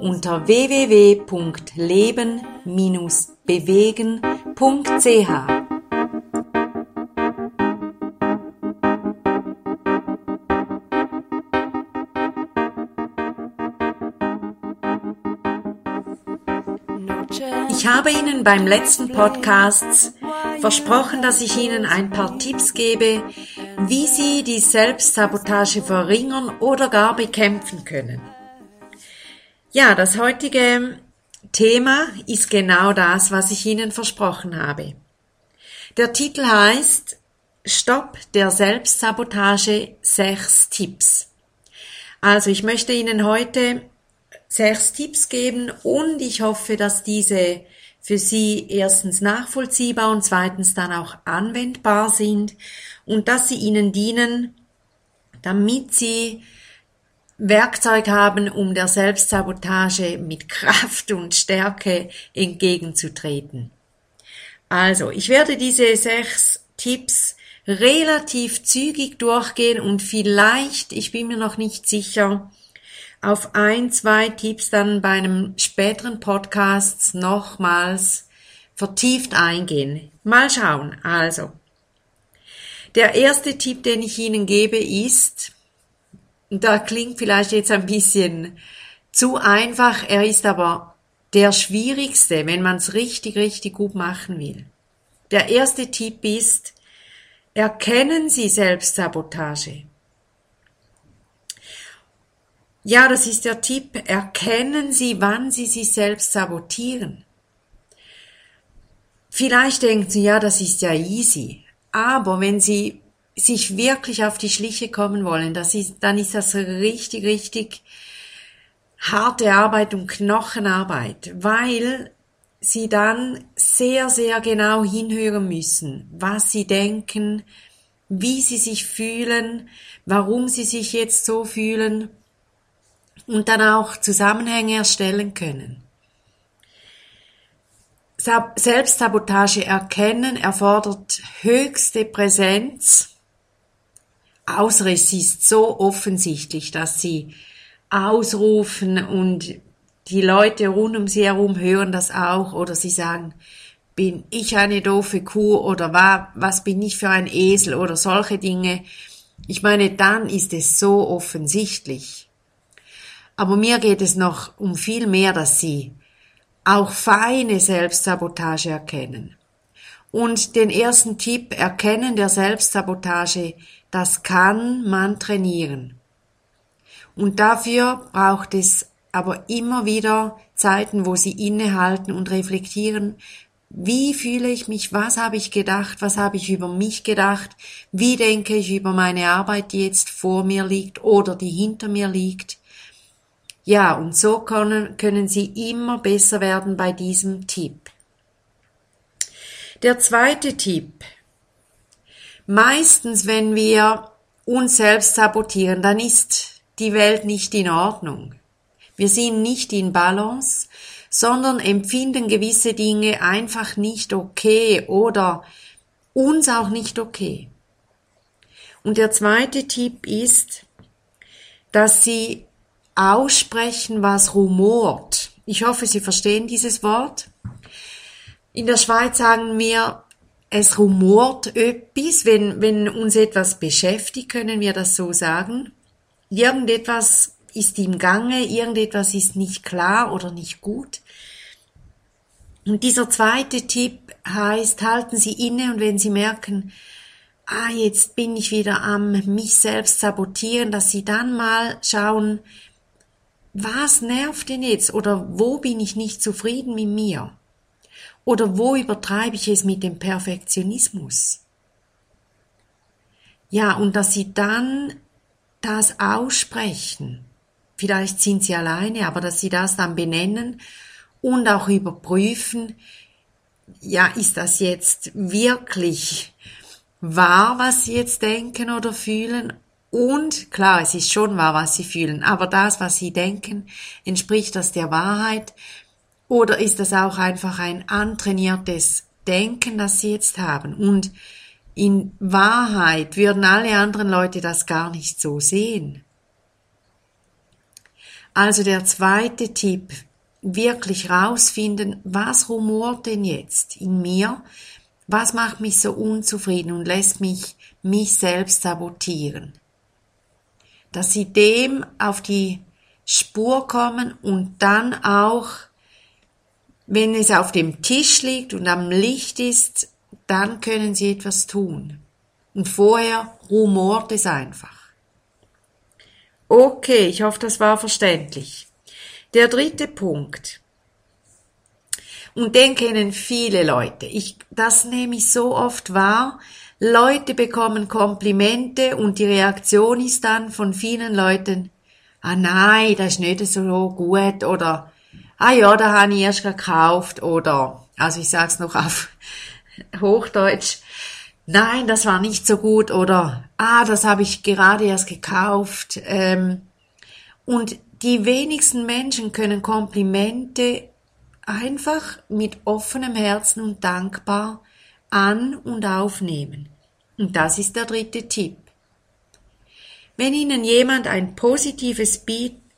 unter www.leben-bewegen.ch. Ich habe Ihnen beim letzten Podcast versprochen, dass ich Ihnen ein paar Tipps gebe, wie Sie die Selbstsabotage verringern oder gar bekämpfen können. Ja, das heutige Thema ist genau das, was ich Ihnen versprochen habe. Der Titel heißt Stopp der Selbstsabotage sechs Tipps. Also ich möchte Ihnen heute sechs Tipps geben und ich hoffe, dass diese für Sie erstens nachvollziehbar und zweitens dann auch anwendbar sind und dass sie Ihnen dienen, damit Sie Werkzeug haben, um der Selbstsabotage mit Kraft und Stärke entgegenzutreten. Also, ich werde diese sechs Tipps relativ zügig durchgehen und vielleicht, ich bin mir noch nicht sicher, auf ein, zwei Tipps dann bei einem späteren Podcast nochmals vertieft eingehen. Mal schauen. Also, der erste Tipp, den ich Ihnen gebe, ist, da klingt vielleicht jetzt ein bisschen zu einfach, er ist aber der schwierigste, wenn man es richtig, richtig gut machen will. Der erste Tipp ist, erkennen Sie Selbstsabotage. Ja, das ist der Tipp, erkennen Sie, wann Sie sich selbst sabotieren. Vielleicht denken Sie, ja, das ist ja easy. Aber wenn Sie sich wirklich auf die Schliche kommen wollen, das ist, dann ist das richtig, richtig harte Arbeit und Knochenarbeit, weil sie dann sehr, sehr genau hinhören müssen, was sie denken, wie sie sich fühlen, warum sie sich jetzt so fühlen und dann auch Zusammenhänge erstellen können. Selbstsabotage erkennen erfordert höchste Präsenz es ist so offensichtlich, dass sie ausrufen und die Leute rund um sie herum hören das auch oder sie sagen, bin ich eine doofe Kuh oder was bin ich für ein Esel oder solche Dinge. Ich meine, dann ist es so offensichtlich. Aber mir geht es noch um viel mehr, dass sie auch feine Selbstsabotage erkennen. Und den ersten Tipp, Erkennen der Selbstsabotage, das kann man trainieren. Und dafür braucht es aber immer wieder Zeiten, wo sie innehalten und reflektieren, wie fühle ich mich, was habe ich gedacht, was habe ich über mich gedacht, wie denke ich über meine Arbeit, die jetzt vor mir liegt oder die hinter mir liegt. Ja, und so können, können Sie immer besser werden bei diesem Tipp. Der zweite Tipp, Meistens, wenn wir uns selbst sabotieren, dann ist die Welt nicht in Ordnung. Wir sind nicht in Balance, sondern empfinden gewisse Dinge einfach nicht okay oder uns auch nicht okay. Und der zweite Tipp ist, dass Sie aussprechen, was rumort. Ich hoffe, Sie verstehen dieses Wort. In der Schweiz sagen wir es rumort öppis, wenn, wenn uns etwas beschäftigt, können wir das so sagen. Irgendetwas ist im Gange, irgendetwas ist nicht klar oder nicht gut. Und dieser zweite Tipp heißt, halten Sie inne und wenn Sie merken, ah, jetzt bin ich wieder am mich selbst sabotieren, dass Sie dann mal schauen, was nervt denn jetzt oder wo bin ich nicht zufrieden mit mir? Oder wo übertreibe ich es mit dem Perfektionismus? Ja, und dass sie dann das aussprechen. Vielleicht sind sie alleine, aber dass sie das dann benennen und auch überprüfen, ja, ist das jetzt wirklich wahr, was sie jetzt denken oder fühlen? Und klar, es ist schon wahr, was sie fühlen, aber das, was sie denken, entspricht das der Wahrheit? Oder ist das auch einfach ein antrainiertes Denken, das sie jetzt haben? Und in Wahrheit würden alle anderen Leute das gar nicht so sehen. Also der zweite Tipp, wirklich rausfinden, was rumort denn jetzt in mir, was macht mich so unzufrieden und lässt mich mich selbst sabotieren. Dass sie dem auf die Spur kommen und dann auch, wenn es auf dem Tisch liegt und am Licht ist, dann können sie etwas tun. Und vorher rumort es einfach. Okay, ich hoffe, das war verständlich. Der dritte Punkt. Und den kennen viele Leute. Ich, das nehme ich so oft wahr. Leute bekommen Komplimente und die Reaktion ist dann von vielen Leuten, ah nein, das ist nicht so gut oder ah ja, da habe ich erst gekauft oder, also ich sag's noch auf Hochdeutsch, nein, das war nicht so gut oder ah, das habe ich gerade erst gekauft. Ähm, und die wenigsten Menschen können Komplimente einfach mit offenem Herzen und dankbar an und aufnehmen. Und das ist der dritte Tipp. Wenn Ihnen jemand ein positives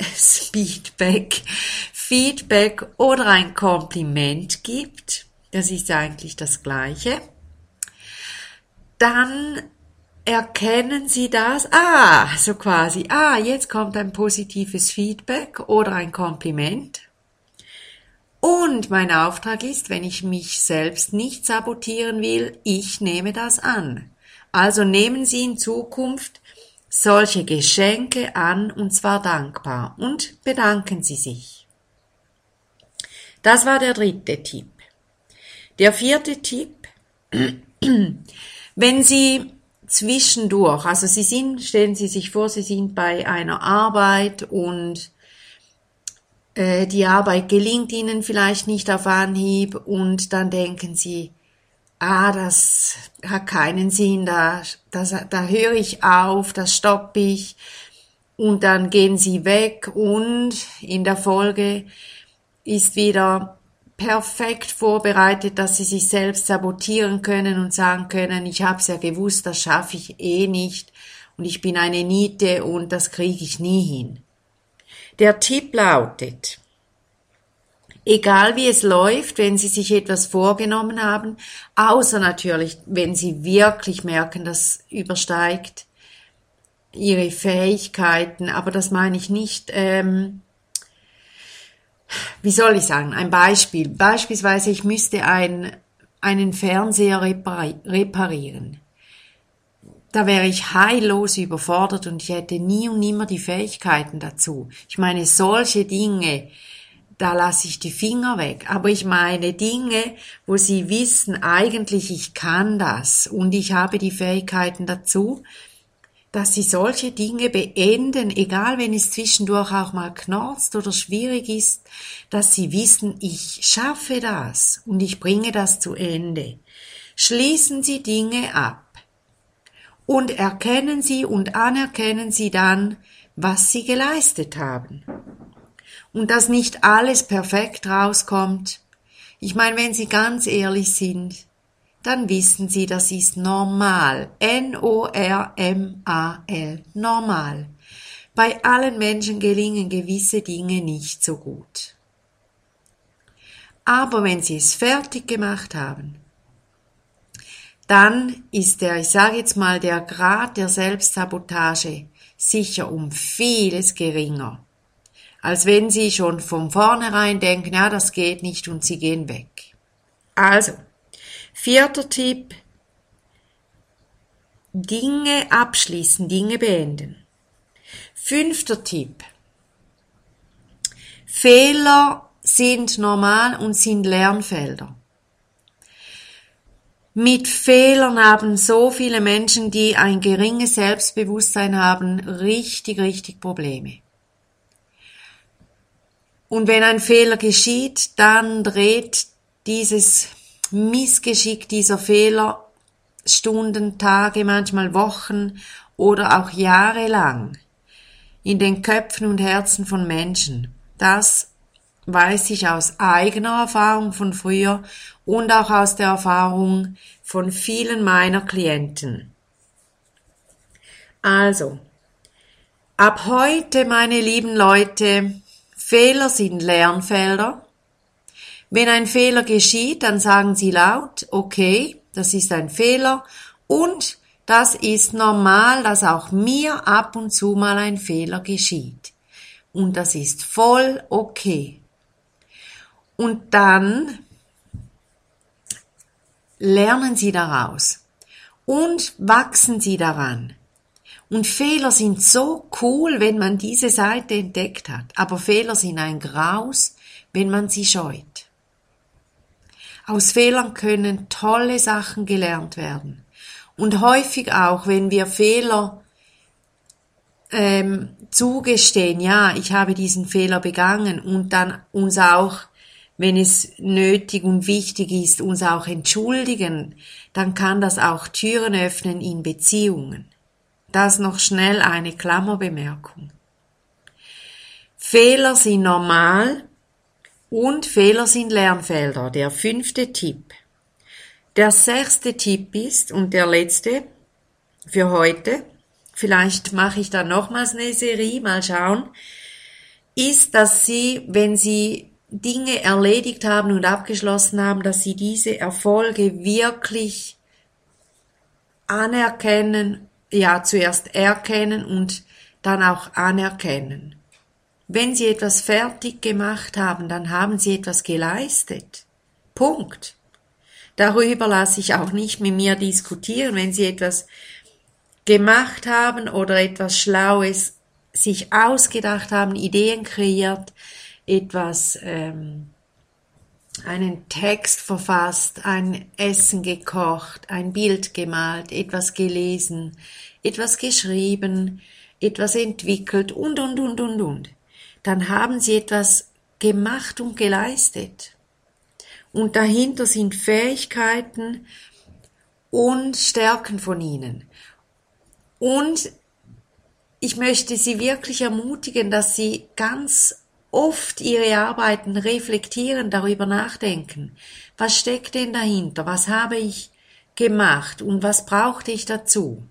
Feedback, Feedback oder ein Kompliment gibt, das ist eigentlich das Gleiche, dann erkennen Sie das? Ah, so quasi, ah, jetzt kommt ein positives Feedback oder ein Kompliment. Und mein Auftrag ist, wenn ich mich selbst nicht sabotieren will, ich nehme das an. Also nehmen Sie in Zukunft solche Geschenke an und zwar dankbar und bedanken Sie sich. Das war der dritte Tipp. Der vierte Tipp, wenn Sie zwischendurch. Also Sie sind, stellen Sie sich vor, Sie sind bei einer Arbeit und äh, die Arbeit gelingt Ihnen vielleicht nicht auf Anhieb und dann denken Sie, ah, das hat keinen Sinn, da, das, da höre ich auf, das stoppe ich. Und dann gehen Sie weg. Und in der Folge ist wieder perfekt vorbereitet, dass sie sich selbst sabotieren können und sagen können, ich hab's ja gewusst, das schaffe ich eh nicht. Und ich bin eine Niete und das kriege ich nie hin. Der Tipp lautet, egal wie es läuft, wenn Sie sich etwas vorgenommen haben, außer natürlich, wenn Sie wirklich merken, das übersteigt Ihre Fähigkeiten, aber das meine ich nicht ähm, wie soll ich sagen, ein Beispiel. Beispielsweise, ich müsste ein, einen Fernseher reparieren. Da wäre ich heillos überfordert und ich hätte nie und nimmer die Fähigkeiten dazu. Ich meine, solche Dinge, da lasse ich die Finger weg. Aber ich meine Dinge, wo Sie wissen, eigentlich ich kann das und ich habe die Fähigkeiten dazu, dass sie solche Dinge beenden, egal wenn es zwischendurch auch mal knorzt oder schwierig ist, dass sie wissen, ich schaffe das und ich bringe das zu Ende. Schließen Sie Dinge ab und erkennen Sie und anerkennen Sie dann, was Sie geleistet haben. Und dass nicht alles perfekt rauskommt. Ich meine, wenn Sie ganz ehrlich sind, dann wissen Sie, das ist normal. N-O-R-M-A-L. Normal. Bei allen Menschen gelingen gewisse Dinge nicht so gut. Aber wenn Sie es fertig gemacht haben, dann ist der, ich sage jetzt mal, der Grad der Selbstsabotage sicher um vieles geringer, als wenn Sie schon von vornherein denken, ja, das geht nicht und Sie gehen weg. Also, Vierter Tipp. Dinge abschließen, Dinge beenden. Fünfter Tipp. Fehler sind normal und sind Lernfelder. Mit Fehlern haben so viele Menschen, die ein geringes Selbstbewusstsein haben, richtig, richtig Probleme. Und wenn ein Fehler geschieht, dann dreht dieses Missgeschick, dieser Fehler Stunden, Tage, manchmal Wochen oder auch Jahre lang in den Köpfen und Herzen von Menschen. Das weiß ich aus eigener Erfahrung von früher und auch aus der Erfahrung von vielen meiner Klienten. Also, ab heute, meine lieben Leute, Fehler sind Lernfelder. Wenn ein Fehler geschieht, dann sagen Sie laut, okay, das ist ein Fehler und das ist normal, dass auch mir ab und zu mal ein Fehler geschieht. Und das ist voll okay. Und dann lernen Sie daraus und wachsen Sie daran. Und Fehler sind so cool, wenn man diese Seite entdeckt hat, aber Fehler sind ein Graus, wenn man sie scheut. Aus Fehlern können tolle Sachen gelernt werden. Und häufig auch, wenn wir Fehler ähm, zugestehen, ja, ich habe diesen Fehler begangen und dann uns auch, wenn es nötig und wichtig ist, uns auch entschuldigen, dann kann das auch Türen öffnen in Beziehungen. Das noch schnell eine Klammerbemerkung. Fehler sind normal und Fehler sind Lernfelder. Der fünfte Tipp. Der sechste Tipp ist und der letzte für heute, vielleicht mache ich dann nochmals eine Serie, mal schauen, ist, dass Sie, wenn Sie Dinge erledigt haben und abgeschlossen haben, dass Sie diese Erfolge wirklich anerkennen, ja zuerst erkennen und dann auch anerkennen. Wenn Sie etwas fertig gemacht haben, dann haben Sie etwas geleistet. Punkt. Darüber lasse ich auch nicht mit mir diskutieren. Wenn Sie etwas gemacht haben oder etwas Schlaues sich ausgedacht haben, Ideen kreiert, etwas, ähm, einen Text verfasst, ein Essen gekocht, ein Bild gemalt, etwas gelesen, etwas geschrieben, etwas entwickelt und, und, und, und, und. Dann haben Sie etwas gemacht und geleistet und dahinter sind Fähigkeiten und Stärken von ihnen. Und ich möchte Sie wirklich ermutigen, dass Sie ganz oft Ihre Arbeiten reflektieren, darüber nachdenken. Was steckt denn dahinter? Was habe ich gemacht und was brauchte ich dazu?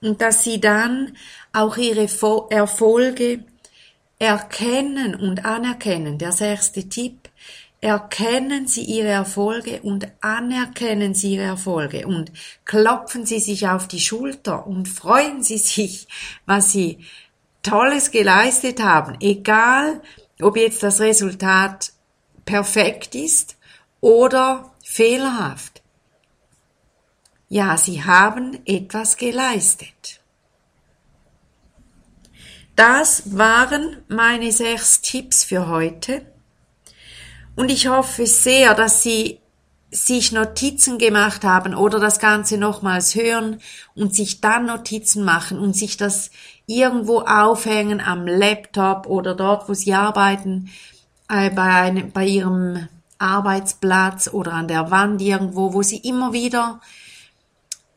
Und dass Sie dann auch Ihre Erfolge erkennen und anerkennen. Der sechste Tipp, erkennen Sie Ihre Erfolge und anerkennen Sie Ihre Erfolge und klopfen Sie sich auf die Schulter und freuen Sie sich, was Sie Tolles geleistet haben, egal ob jetzt das Resultat perfekt ist oder fehlerhaft. Ja, Sie haben etwas geleistet. Das waren meine sechs Tipps für heute. Und ich hoffe sehr, dass Sie sich Notizen gemacht haben oder das Ganze nochmals hören und sich dann Notizen machen und sich das irgendwo aufhängen am Laptop oder dort, wo Sie arbeiten, äh, bei, einem, bei Ihrem Arbeitsplatz oder an der Wand irgendwo, wo Sie immer wieder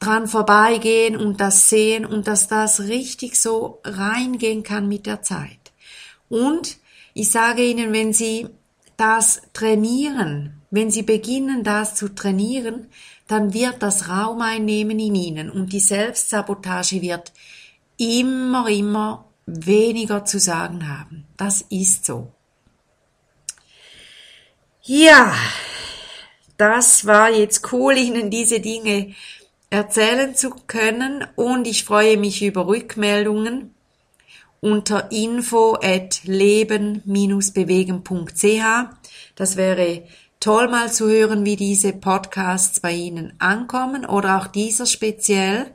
dran vorbeigehen und das sehen und dass das richtig so reingehen kann mit der Zeit. Und ich sage Ihnen, wenn Sie das trainieren, wenn sie beginnen, das zu trainieren, dann wird das Raum einnehmen in ihnen und die Selbstsabotage wird immer, immer weniger zu sagen haben. Das ist so. Ja, das war jetzt cool, Ihnen diese Dinge erzählen zu können und ich freue mich über Rückmeldungen unter info at leben-bewegen.ch. Das wäre toll mal zu hören, wie diese Podcasts bei Ihnen ankommen oder auch dieser speziell.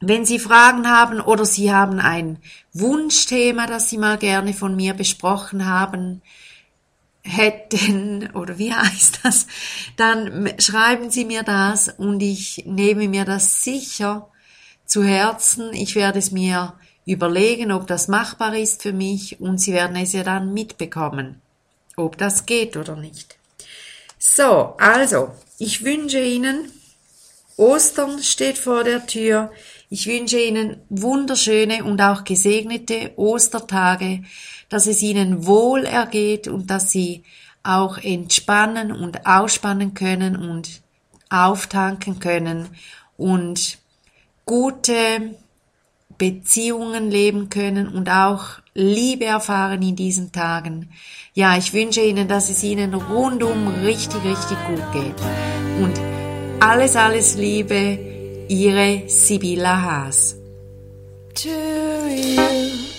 Wenn Sie Fragen haben oder Sie haben ein Wunschthema, das Sie mal gerne von mir besprochen haben hätten, oder wie heißt das, dann schreiben Sie mir das und ich nehme mir das sicher zu Herzen. Ich werde es mir überlegen, ob das machbar ist für mich und Sie werden es ja dann mitbekommen, ob das geht oder nicht. So, also, ich wünsche Ihnen, Ostern steht vor der Tür, ich wünsche Ihnen wunderschöne und auch gesegnete Ostertage, dass es Ihnen wohl ergeht und dass Sie auch entspannen und ausspannen können und auftanken können und gute Beziehungen leben können und auch Liebe erfahren in diesen Tagen. Ja, ich wünsche Ihnen, dass es Ihnen rundum richtig, richtig gut geht. Und alles, alles Liebe, Ihre Sibylla Haas. To you.